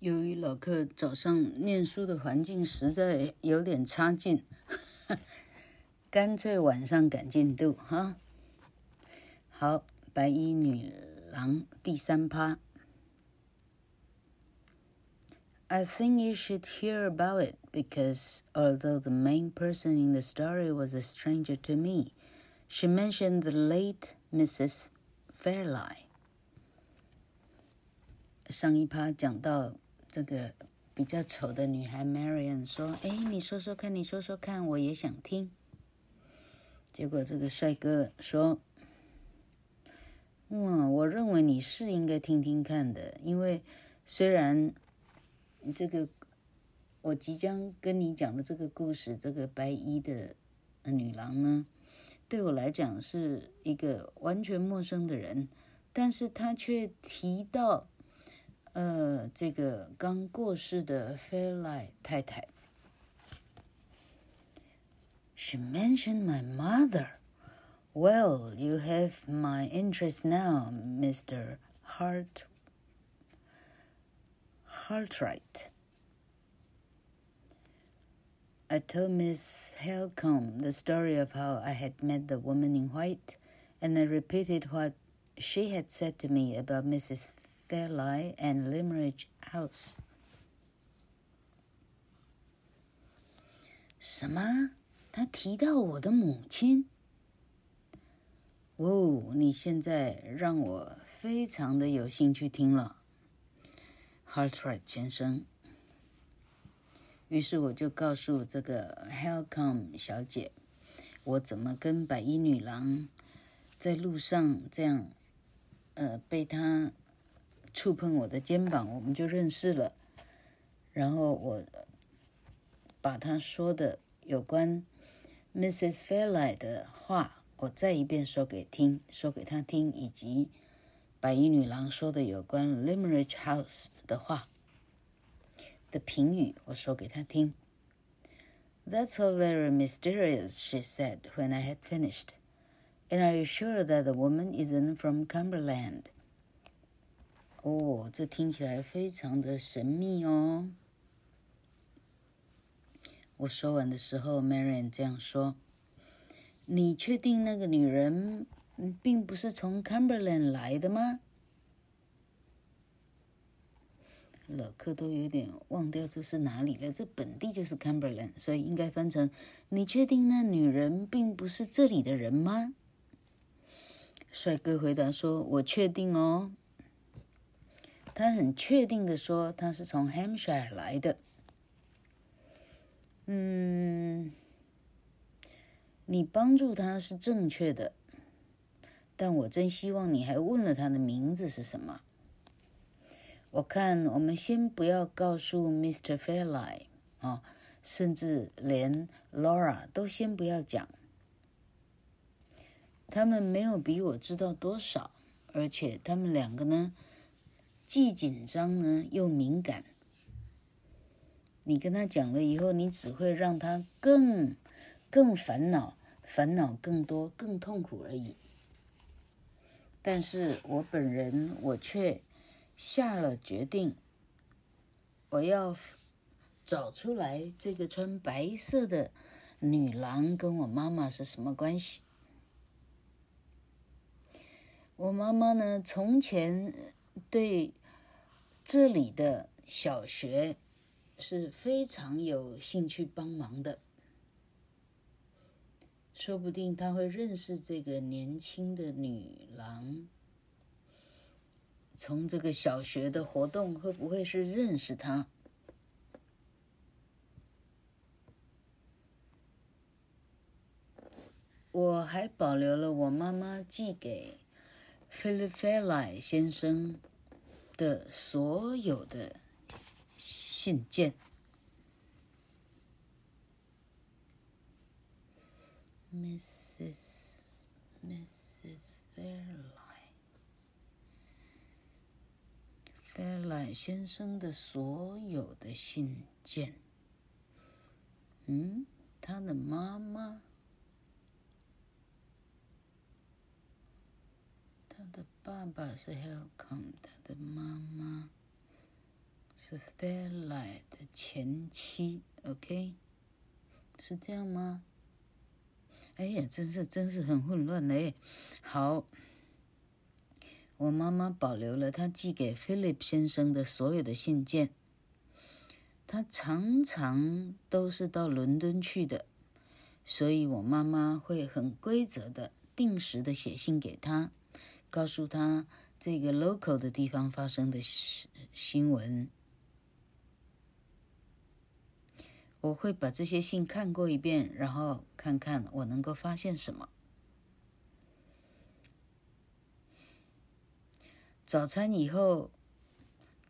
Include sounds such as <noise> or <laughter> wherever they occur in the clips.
由于老克早上念书的环境实在有点差劲，干脆晚上赶进度哈。好，白衣女郎第三趴。I <laughs> think you should hear about it because although the main person in the story was a stranger to me, she mentioned the late Mrs. Fairlie。上一趴讲到。 这个比较丑的女孩 Marian 说：“哎，你说说看，你说说看，我也想听。”结果这个帅哥说：“哇，我认为你是应该听听看的，因为虽然这个我即将跟你讲的这个故事，这个白衣的女郎呢，对我来讲是一个完全陌生的人，但是她却提到。”呃，这个刚过世的 Fairlie 太太，She mentioned my mother. Well, you have my interest now, Mr. Hart Hartright. I told Miss Halcombe the story of how I had met the woman in white, and I repeated what she had said to me about Mrs. Fairlie and Limeridge House。什么？他提到我的母亲？哦，你现在让我非常的有兴趣听了，Hartright 先生。于是我就告诉这个 Helcom 小姐，我怎么跟白衣女郎在路上这样，呃，被她。触碰我的肩膀，我们就认识了。然后我把他说的有关 Mrs. Fairlie 的话，我再一遍说给听，说给他听，以及白衣女郎说的有关 Limmeridge House 的话的评语，我说给他听。That's all very mysterious, she said when I had finished. And are you sure that the woman isn't from Cumberland? 哦，这听起来非常的神秘哦。我说完的时候，Marian 这样说：“你确定那个女人并不是从 Cumberland 来的吗？”老克都有点忘掉这是哪里了。这本地就是 Cumberland，所以应该翻成：“你确定那女人并不是这里的人吗？”帅哥回答说：“我确定哦。”他很确定地说，他是从 Hampshire 来的。嗯，你帮助他是正确的，但我真希望你还问了他的名字是什么。我看我们先不要告诉 Mr. Fairlie 啊，甚至连 Laura 都先不要讲。他们没有比我知道多少，而且他们两个呢，既紧张呢，又敏感。你跟他讲了以后，你只会让他更、更烦恼，烦恼更多，更痛苦而已。但是我本人，我却下了决定，我要找出来这个穿白色的女郎跟我妈妈是什么关系。我妈妈呢，从前。对这里的小学是非常有兴趣帮忙的，说不定他会认识这个年轻的女郎。从这个小学的活动，会不会是认识她？我还保留了我妈妈寄给 Philip Fairlie 先生的所有的信件，Mrs. Mrs. Fairlie，Fairlie 先生的所有的信件，嗯，他的妈妈。他的爸爸是 Helcom，他的妈妈是 Fairlight 的前妻，OK，是这样吗？哎呀，真是真是很混乱嘞。好，我妈妈保留了她寄给 Philip 先生的所有的信件。她常常都是到伦敦去的，所以我妈妈会很规则的、定时的写信给他，告诉他这个 local 的地方发生的新闻。我会把这些信看过一遍，然后看看我能够发现什么。早餐以后，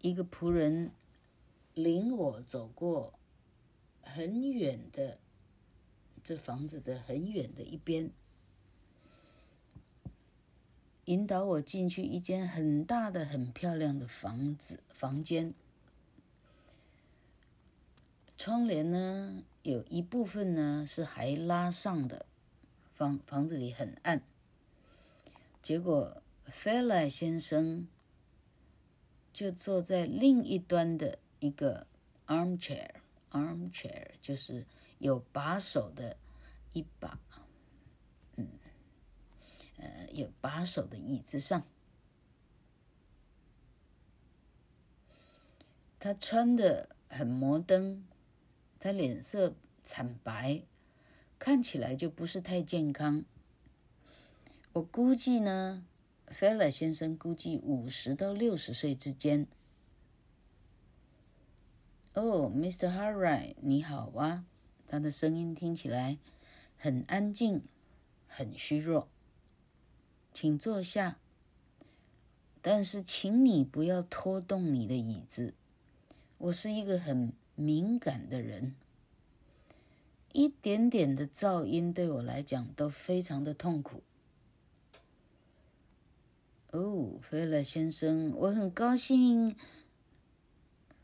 一个仆人领我走过很远的这房子的很远的一边，引导我进去一间很大的、很漂亮的房子房间。窗帘呢，有一部分呢是还拉上的，房房子里很暗。结果费莱先生就坐在另一端的一个 armchair，armchair 就是有把手的一把，有把手的椅子上。他穿的很摩登。他脸色惨白，看起来就不是太健康。我估计呢，费勒先生估计五十到六十岁之间。哦，Mr. Hartright，你好啊！他的声音听起来很安静，很虚弱。请坐下，但是请你不要拖动你的椅子。我是一个很敏感的人，一点点的噪音对我来讲都非常的痛苦。哦，费勒先生，我很高兴。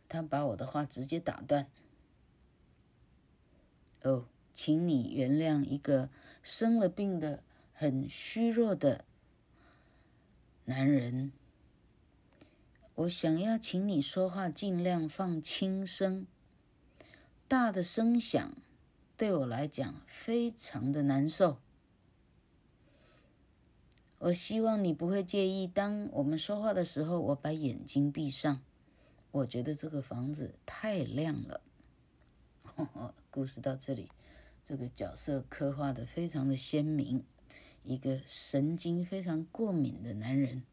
他把我的话直接打断。哦，请你原谅一个生了病的、很虚弱的男人。我想要请你说话尽量放轻声。大的声响对我来讲非常的难受。我希望你不会介意，当我们说话的时候，我把眼睛闭上。我觉得这个房子太亮了。<laughs> 故事到这里，这个角色刻画的非常的鲜明，一个神经非常过敏的男人。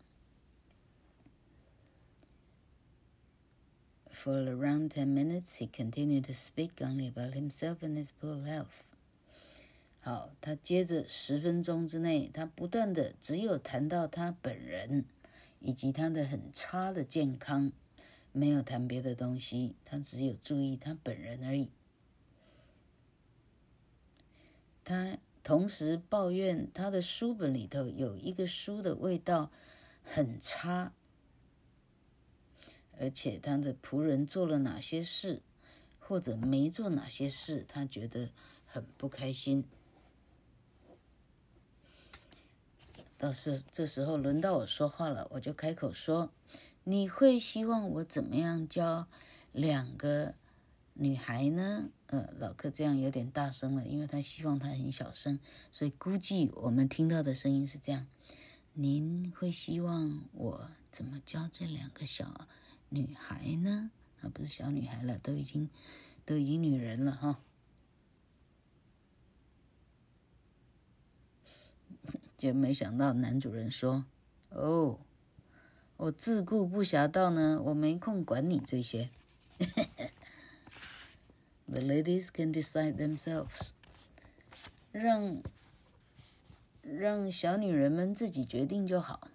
For around ten minutes, he continued to speak only about himself and his poor health. 好，他接着十分钟之内，他不断的只有谈到他本人以及他的很差的健康，没有谈别的东西，他只有注意他本人而已。他同时抱怨他的书本里头有一个书的味道很差。而且他的仆人做了哪些事，或者没做哪些事，他觉得很不开心。倒是这时候轮到我说话了，我就开口说：“你会希望我怎么样教两个女孩呢？”呃，老克这样有点大声了，因为他希望他很小声，所以估计我们听到的声音是这样：“您会希望我怎么教这两个小？”女孩呢？啊，不是小女孩了，都已经，都已经女人了哈。就没想到男主人说：“哦，我自顾不暇到呢，我没空管你这些。The ladies can decide themselves，让让小女人们自己决定就好。”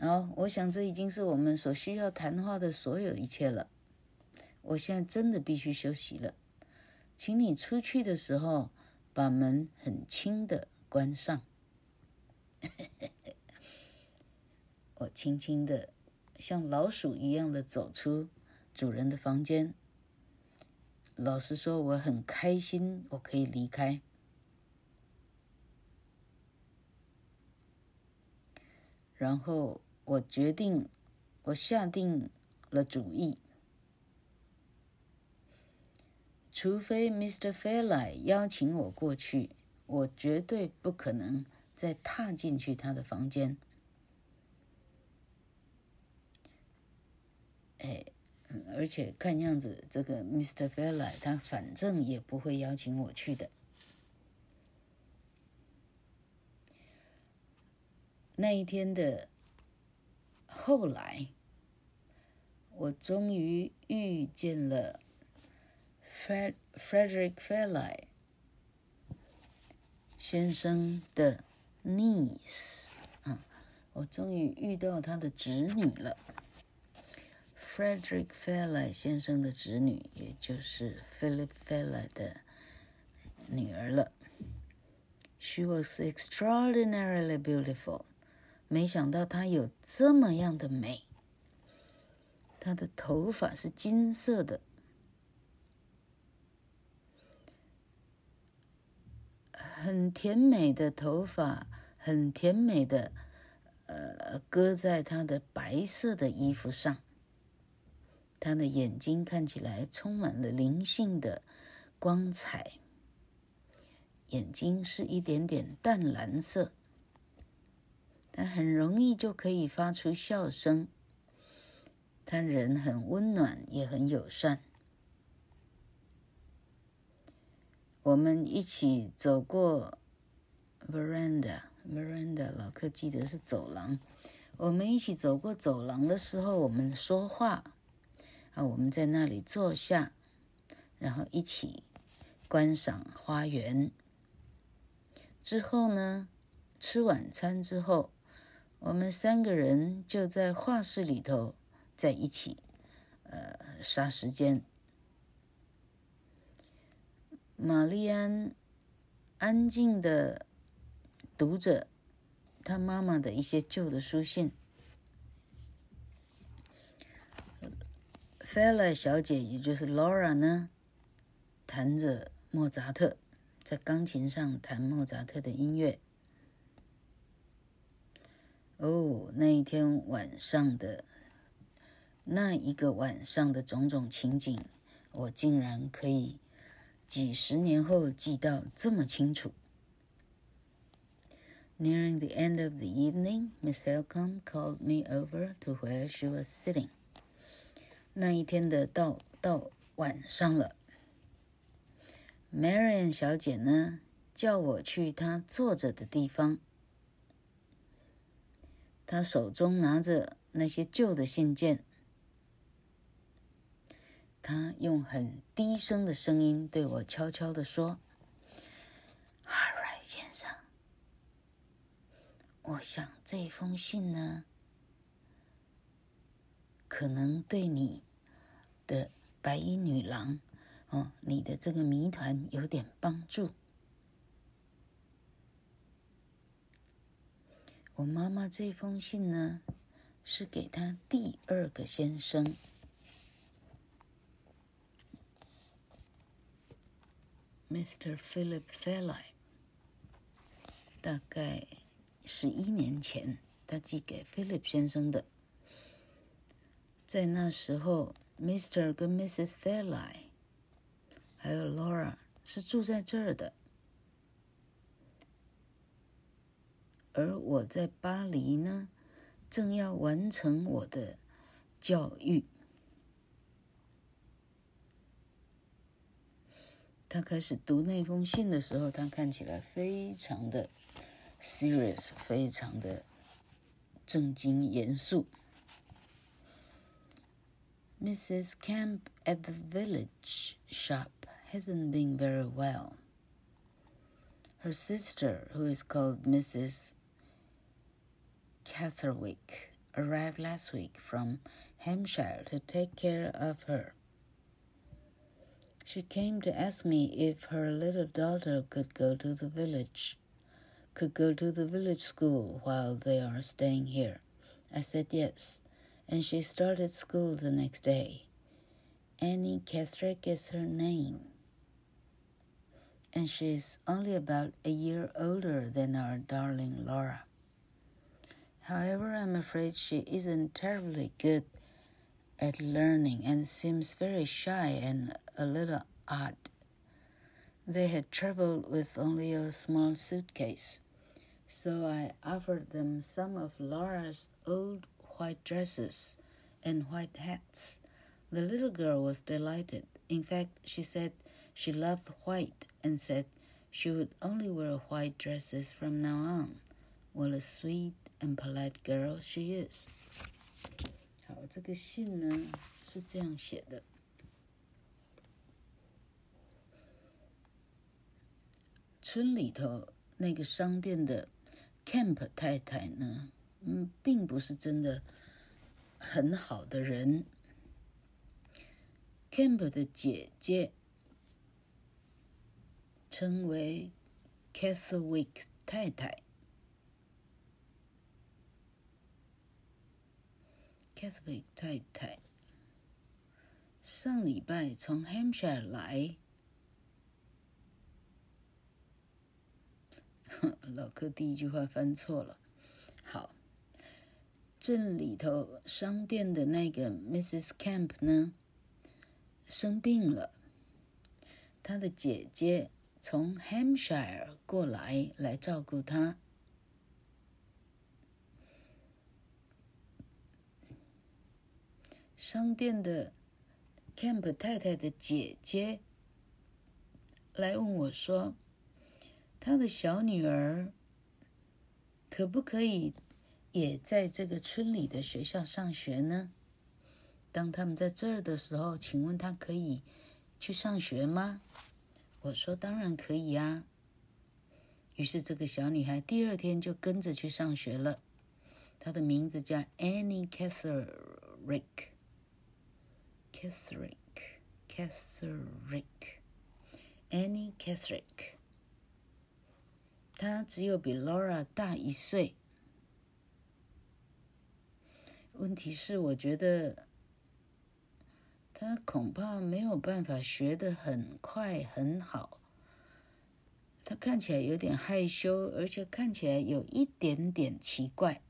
好，我想这已经是我们所需要谈话的所有一切了。我现在真的必须休息了，请你出去的时候把门很轻的关上。我轻轻的，像老鼠一样的走出主人的房间。老实说，我很开心，我可以离开。然后。我决定，我下定了主意。除非 Mr. Fairlie 邀请我过去，我绝对不可能再踏进去他的房间。哎，而且看样子，这个 Mr. Fairlie 他反正也不会邀请我去的。那一天的后来，我终于遇见了。Frederick Fairlie 先生的 niece 啊，我终于遇到他的侄女了。Frederick Fairlie 先生的侄女，也就是 Philip Fairlie 的女儿了。She was extraordinarily beautiful。没想到她有这么样的美。她的头发是金色的。很甜美的头发，很甜美的，呃，搁在她的白色的衣服上。他的眼睛看起来充满了灵性的光彩，眼睛是一点点淡蓝色。他很容易就可以发出笑声。他人很温暖，也很友善。我们一起走过 veranda，veranda，老客记得是走廊。我们一起走过走廊的时候，我们说话啊，我们在那里坐下，然后一起观赏花园。之后呢，吃晚餐之后，我们三个人就在画室里头在一起，呃，杀时间。玛丽安安静的读着她妈妈的一些旧的书信。Fella 小姐，也就是 Laura 呢，弹着莫扎特，在钢琴上弹莫扎特的音乐。哦，那一天晚上的那一个晚上的种种情景，我竟然可以。几十年后记到这么清楚。Nearing the end of the evening, Miss Elcom called me over to where she was sitting. 那一天的到到晚上了，Marian 小姐呢叫我去她坐着的地方。她手中拿着那些旧的信件。他用很低声的声音对我悄悄地说：“哈瑞先生，我想这封信呢，可能对你的白衣女郎，哦，你的这个谜团有点帮助。我妈妈这封信呢，是给她第二个先生。” Mr. Philip Fairlie，大概十一年前，他寄给 Philip 先生的。在那时候，Mr. 跟 Mrs. Fairlie，还有 Laura 是住在这儿的，而我在巴黎呢，正要完成我的教育。他开始读那封信的时候，他看起来非常的 serious，非常的正经严肃。Mrs. Camp at the village shop hasn't been very well. Her sister, who is called Mrs. Catherwick, arrived last week from Hampshire to take care of her. She came to ask me if her little daughter could go to the village, could go to the village school while they are staying here. I said yes, and she started school the next day. Annie Catherick is her name. And she's only about a year older than our darling Laura. However, I'm afraid she isn't terribly good at learning and seems very shy and a little odd. They had traveled with only a small suitcase, so I offered them some of Laura's old white dresses and white hats. The little girl was delighted. In fact, she said she loved white and said she would only wear white dresses from now on. What a sweet and polite girl she is. 好，这个信呢是这样写的。村里头那个商店的 Camp 太太呢， 嗯，并不是真的很好的人。Camp 的姐姐称为 Catherick 太太，Catherick 太太上礼拜从 Hampshire 来，<laughs> 老柯第一句话翻错了。好，镇里头商店的那个 Mrs. Camp 呢？生病了，他的姐姐从 Hampshire 过来来照顾他。商店的 Camp 太太的姐姐来问我说：“他的小女儿可不可以也在这个村里的学校上学呢？”当他们在这儿的时候，请问他可以去上学吗？我说当然可以呀。于是这个小女孩第二天就跟着去上学了。她的名字叫 Annie Catherick。Catherick，Catherick，Annie Catherick。她只有比 Laura 大一岁。问题是，我觉得。他恐怕没有办法学得很快很好。他看起来有点害羞，而且看起来有一点点奇怪。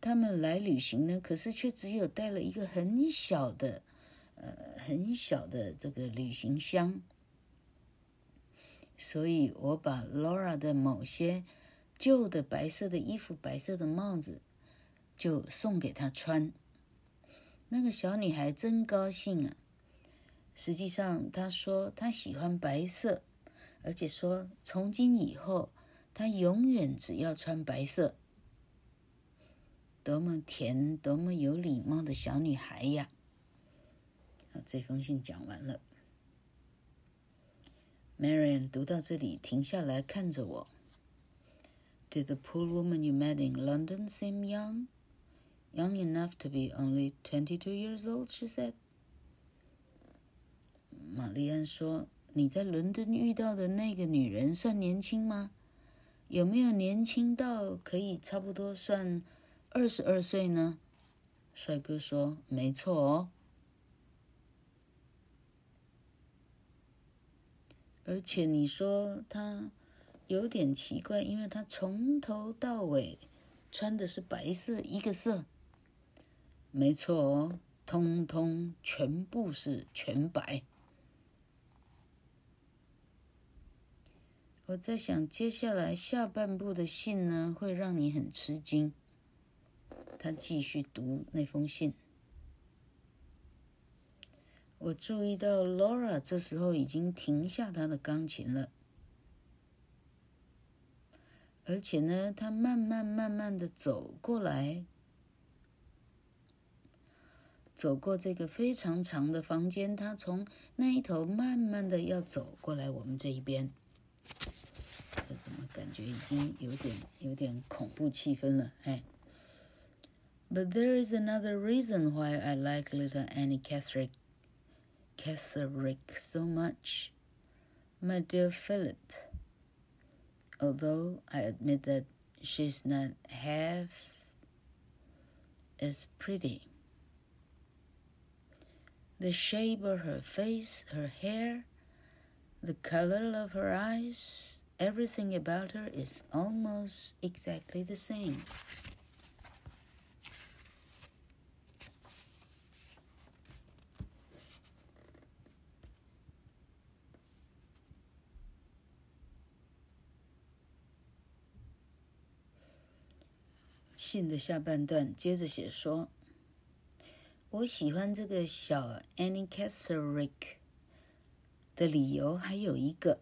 他们来旅行呢，可是却只有带了一个很小的，呃，很小的这个旅行箱。所以我把 Laura 的某些旧的白色的衣服、白色的帽子，就送给她穿。那个小女孩真高兴啊！实际上，她说她喜欢白色，而且说从今以后她永远只要穿白色。多么甜，多么有礼貌的小女孩呀！好，这封信讲完了。Marian 读到这里停下来看着我。Did the poor woman you met in London seem young? Young enough to be only twenty-two years old, she said. 玛丽安说：“你在伦敦遇到的那个女人算年轻吗？有没有年轻到可以差不多算二十二岁呢？”帅哥说：“没错哦。”而且你说她有点奇怪，因为她从头到尾穿的是白色一个色。没错哦，通通全部是全白。我在想，接下来下半部的信呢，会让你很吃惊。他继续读那封信。我注意到 Laura 这时候已经停下她的钢琴了，而且呢，她慢慢慢慢的走过来。走过这个非常长的房间，他从那一头慢慢的要走过来我们这一边，这怎么感觉已经有点有点恐怖气氛了？哎，But there is another reason why I like little Annie Catherick, Catherick so much, my dear Philip. Although I admit that she's not half as pretty. the shape of her face, her hair, the color of her eyes, everything about her is almost exactly the same. 我喜欢这个小 Annie Catterick 的理由还有一个，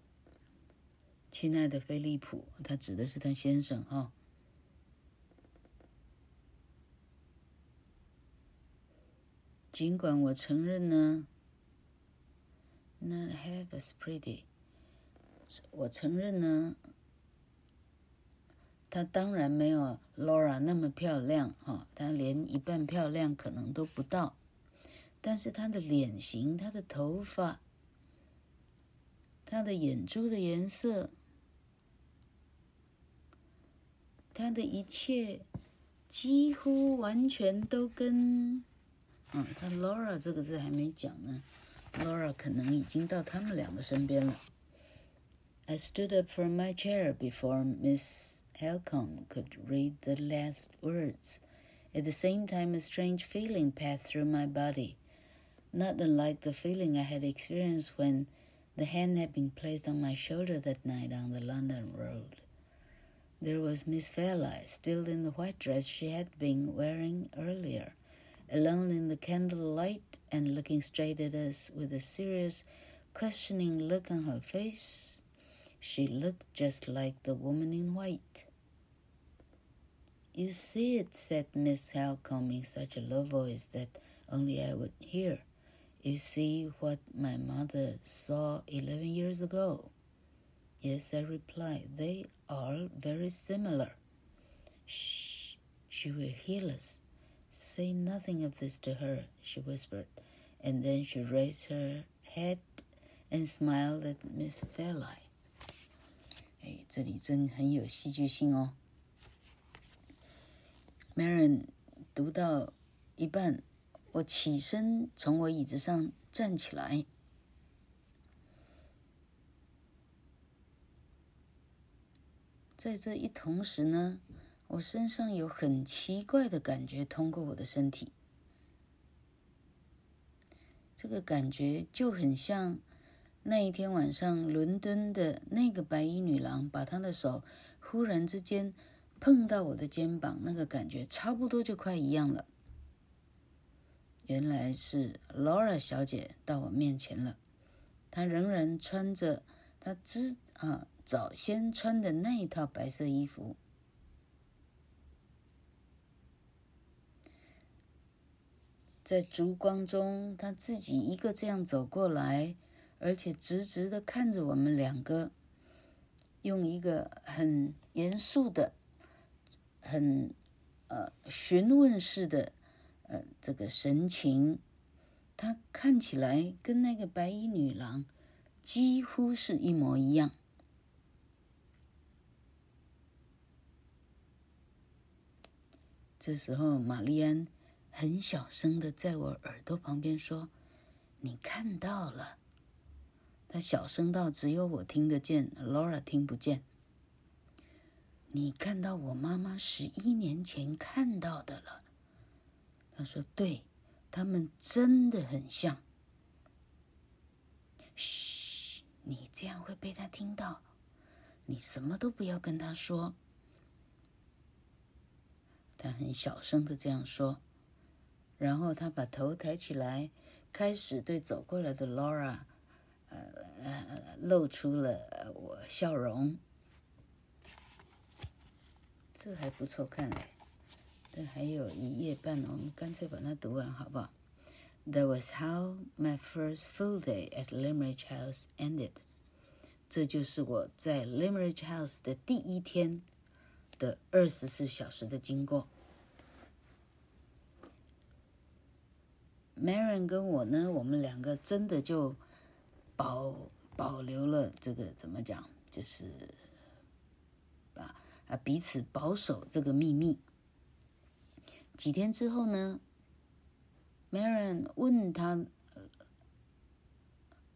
亲爱的菲利普，他指的是他先生哈、哦。尽管我承认呢，Not half as pretty，我承认呢。”她当然没有 Laura 那么漂亮，哈，她连一半漂亮可能都不到。但是她的脸型、她的头发、她的眼珠的颜色、她的一切，几乎完全都跟……嗯，她 Laura 这个字还没讲呢，Laura 可能已经到他们两个身边了。I stood up from my chair before Miss Helcom could read the last words. At the same time, a strange feeling passed through my body, not unlike the feeling I had experienced when the hand had been placed on my shoulder that night on the London road. There was Miss Fairlight, still in the white dress she had been wearing earlier, alone in the candlelight and looking straight at us with a serious, questioning look on her face. She looked just like the woman in white. You see it, said Miss Halcombe in such a low voice that only I would hear. You see what my mother saw eleven years ago. Yes, I replied. They are very similar. Shh, she will hear us. Say nothing of this to her, she whispered, and then she raised her head and smiled at Miss Fairlight. 哎，这里真很有戏剧性哦。Marin 读到一半，我起身从我椅子上站起来，在这一同时呢，我身上有很奇怪的感觉通过我的身体，这个感觉就很像那一天晚上伦敦的那个白衣女郎把她的手忽然之间。碰到我的肩膀，那个感觉差不多就快一样了。原来是 Laura 小姐到我面前了，她仍然穿着她之啊早先穿的那一套白色衣服，在烛光中，她自己一个这样走过来，而且直直的看着我们两个，用一个很严肃的。很，呃，询问式的，呃，这个神情，她看起来跟那个白衣女郎几乎是一模一样。这时候，玛丽安很小声的在我耳朵旁边说：“你看到了。”他小声到只有我听得见，Laura 听不见。你看到我妈妈十一年前看到的了。他说：“对，他们真的很像。”嘘，你这样会被他听到。你什么都不要跟他说。他很小声的这样说，然后他把头抬起来，开始对走过来的 Laura，呃呃，露出了我笑容。这还不错，看来，但还有一页半呢，我们干脆把它读完，好不好？That was how my first full day at Limeridge House ended。这就是我在 Limmeridge House 的第一天的二十四小时的经过。Marion 跟我呢，我们两个真的就保保留了这个怎么讲，就是。啊啊，彼此保守这个秘密。几天之后呢，Marion 问他，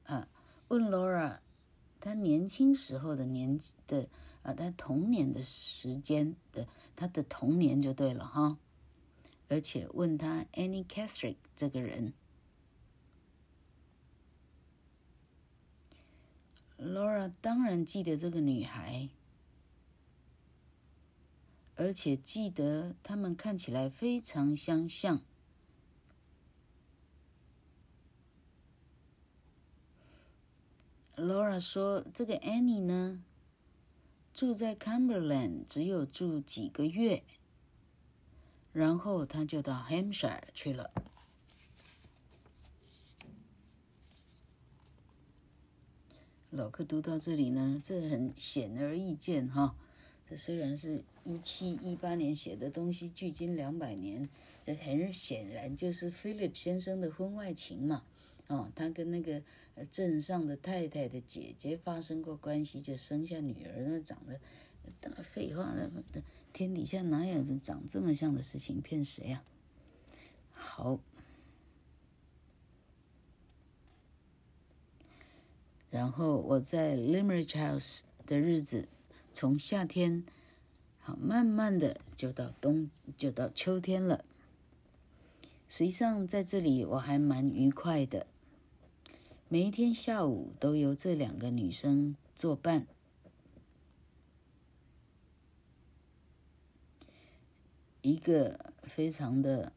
啊，问 Laura，他年轻时候的年纪的啊，他童年的时间的，他的童年就对了哈。而且问他 Annie Catherick 这个人，Laura 当然记得这个女孩。而且记得他们看起来非常相像。Laura 说：“这个 Annie 呢，住在 Cumberland 只有住几个月，然后他就到 Hampshire 去了。”老克读到这里呢，这很显而易见哈。这虽然是一七一八年写的东西，距今两百年，这很显然就是 Philip 先生的婚外情嘛。哦，他跟那个镇上的太太的姐姐发生过关系，就生下女儿，那长得，当废话，那天底下哪有人长这么像的事情？骗谁呀？好，然后我在 Limerick House 的日子，从夏天，好，慢慢的就到冬，就到秋天了。实际上在这里我还蛮愉快的。每一天下午都由这两个女生作伴，一个非常的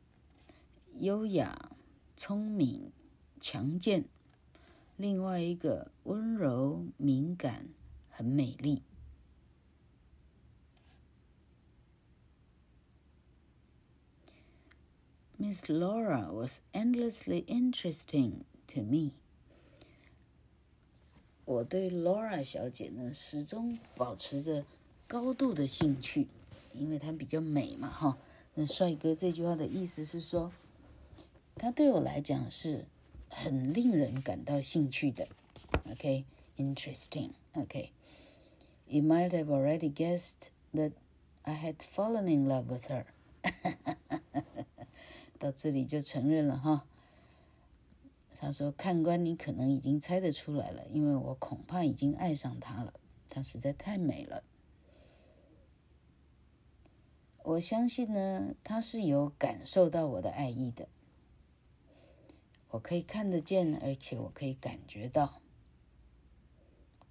优雅、聪明、强健，另外一个温柔、敏感、很美丽。Miss Laura was endlessly interesting to me. 我对 Laura 小姐呢，始终保持着高度的兴趣，因为她比较美嘛，哈。那帅哥这句话的意思是说，她对我来讲是很令人感到兴趣的。OK，interesting。OK，you might have already guessed that I had fallen in love with her。到这里就承认了哈。他说：“看官，你可能已经猜得出来了，因为我恐怕已经爱上她了。她实在太美了。我相信呢，她是有感受到我的爱意的。我可以看得见，而且我可以感觉到。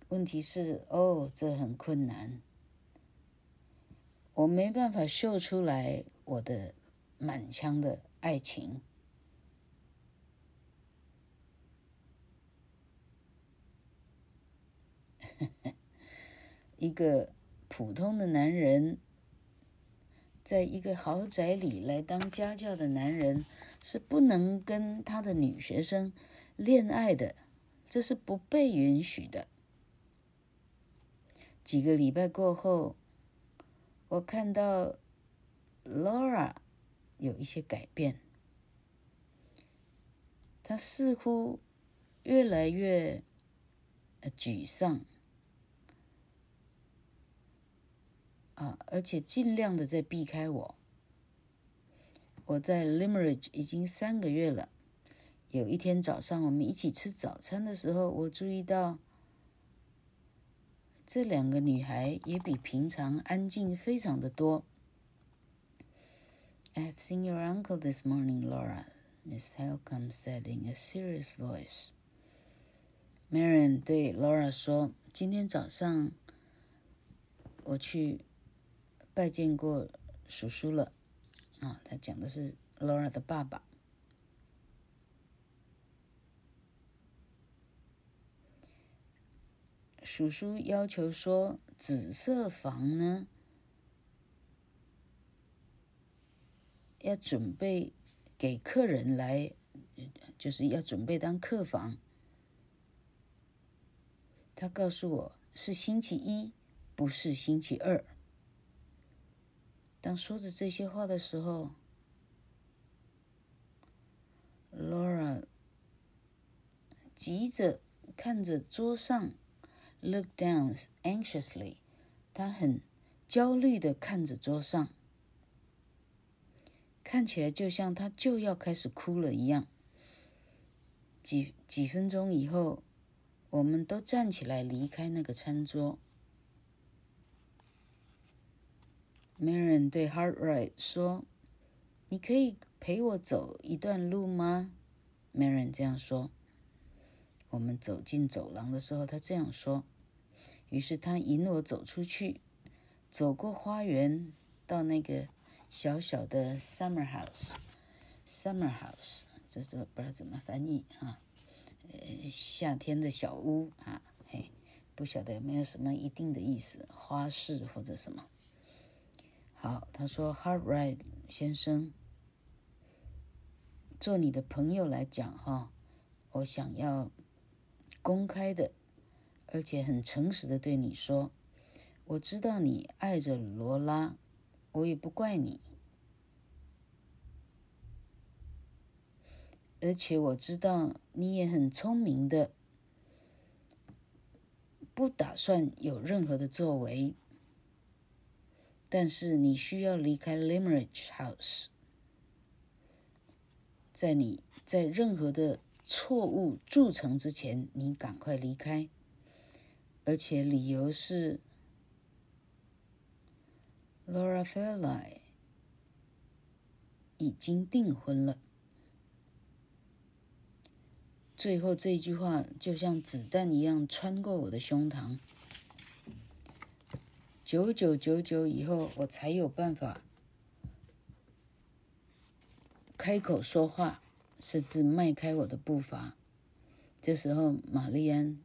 问题是，哦，这很困难，我没办法秀出来我的满腔的爱情。<laughs> ”一个普通的男人，在一个豪宅里来当家教的男人，是不能跟他的女学生恋爱的，这是不被允许的。几个礼拜过后，我看到 Laura 有一些改变，她似乎越来越沮丧。啊！而且尽量的在避开我。我在 Limeridge 已经三个月了。有一天早上，我们一起吃早餐的时候，我注意到这两个女孩也比平常安静非常的多。I've seen your uncle this morning, Laura, Miss Halcombe said in a serious voice. Marian 对 Laura 说：“今天早上我去。”拜见过叔叔了，啊，他讲的是 Laura 的爸爸。叔叔要求说，紫色房呢，要准备给客人来，就是要准备当客房。他告诉我是星期一，不是星期二。当说着这些话的时候，Laura 急着看着桌上，look down anxiously，他很焦虑的看着桌上，看起来就像他就要开始哭了一样。几几分钟以后，我们都站起来离开那个餐桌。Marian 对 Hartright 说：“你可以陪我走一段路吗？”Marian 这样说。我们走进走廊的时候，他这样说。于是他引我走出去，走过花园，到那个小小的 summer house，summer house，这是不知道怎么翻译啊，呃，夏天的小屋啊，嘿，不晓得有没有什么一定的意思，花市或者什么。好，他说 Hartright 先生，做你的朋友来讲哈，我想要公开的，而且很诚实的对你说。我知道你爱着罗拉，我也不怪你。而且我知道你也很聪明的，不打算有任何的作为。但是你需要离开 Limeridge House，在你在任何的错误铸成之前，你赶快离开。而且理由是。Laura Fairlie 已经订婚了。最后这句话就像子弹一样穿过我的胸膛。九九九九以后，我才有办法开口说话，甚至迈开我的步伐。这时候，玛丽安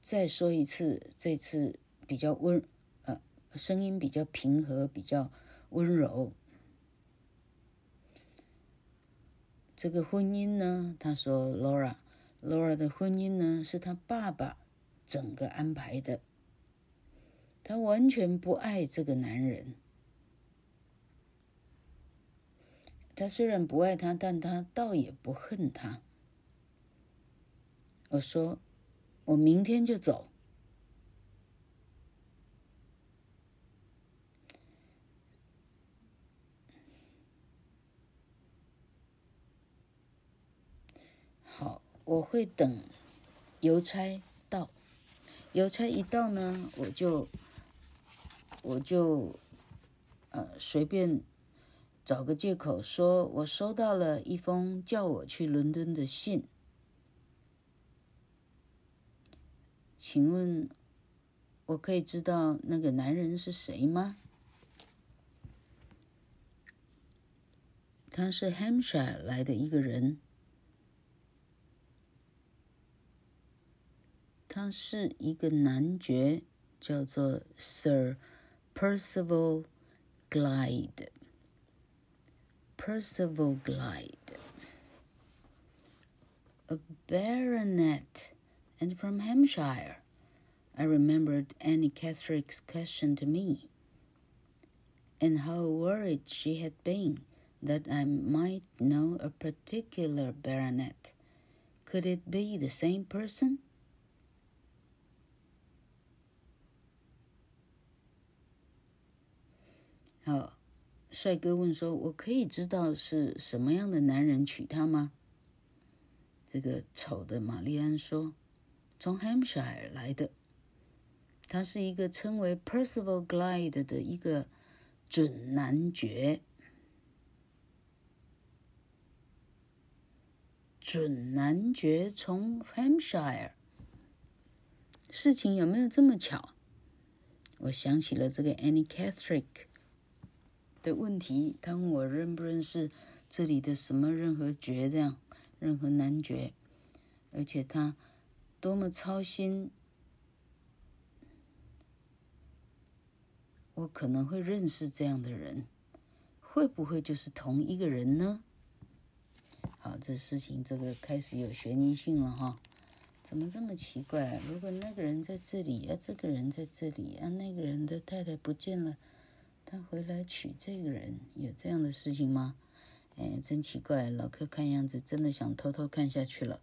再说一次，这次比较温。呃声音比较平和，比较温柔。这个婚姻呢，他说，Laura，Laura 的婚姻呢，是他爸爸整个安排的。他完全不爱这个男人。他虽然不爱他，但他倒也不恨他。我说，我明天就走。好，我会等邮差。邮差一到呢，我就我就呃随便找个借口说，我收到了一封叫我去伦敦的信。请问，我可以知道那个男人是谁吗？他是 Hampshire 来的一个人。他是一个男爵，叫做 Sir Percival Glyde。Percival Glyde, a baronet, and from Hampshire. I remembered Annie Catherick's question to me, and how worried she had been that I might know a particular baronet. Could it be the same person? 好，帅哥问说：“我可以知道是什么样的男人娶她吗？”这个丑的玛丽安说：“从 Hampshire 来的，他是一个称为 Percival Glyde 的一个准男爵。准男爵从 Hampshire，事情有没有这么巧？我想起了这个 Annie Catherick。”的问题，他问我认不认识这里的什么任何爵这样，任何男爵，而且他多么操心，我可能会认识这样的人，会不会就是同一个人呢？好，这事情这个开始有悬疑性了哈，怎么这么奇怪？如果那个人在这里，啊，这个人在这里，啊，那个人的太太不见了。他回来娶这个人，有这样的事情吗？哎，真奇怪，老柯看样子真的想偷偷看下去了。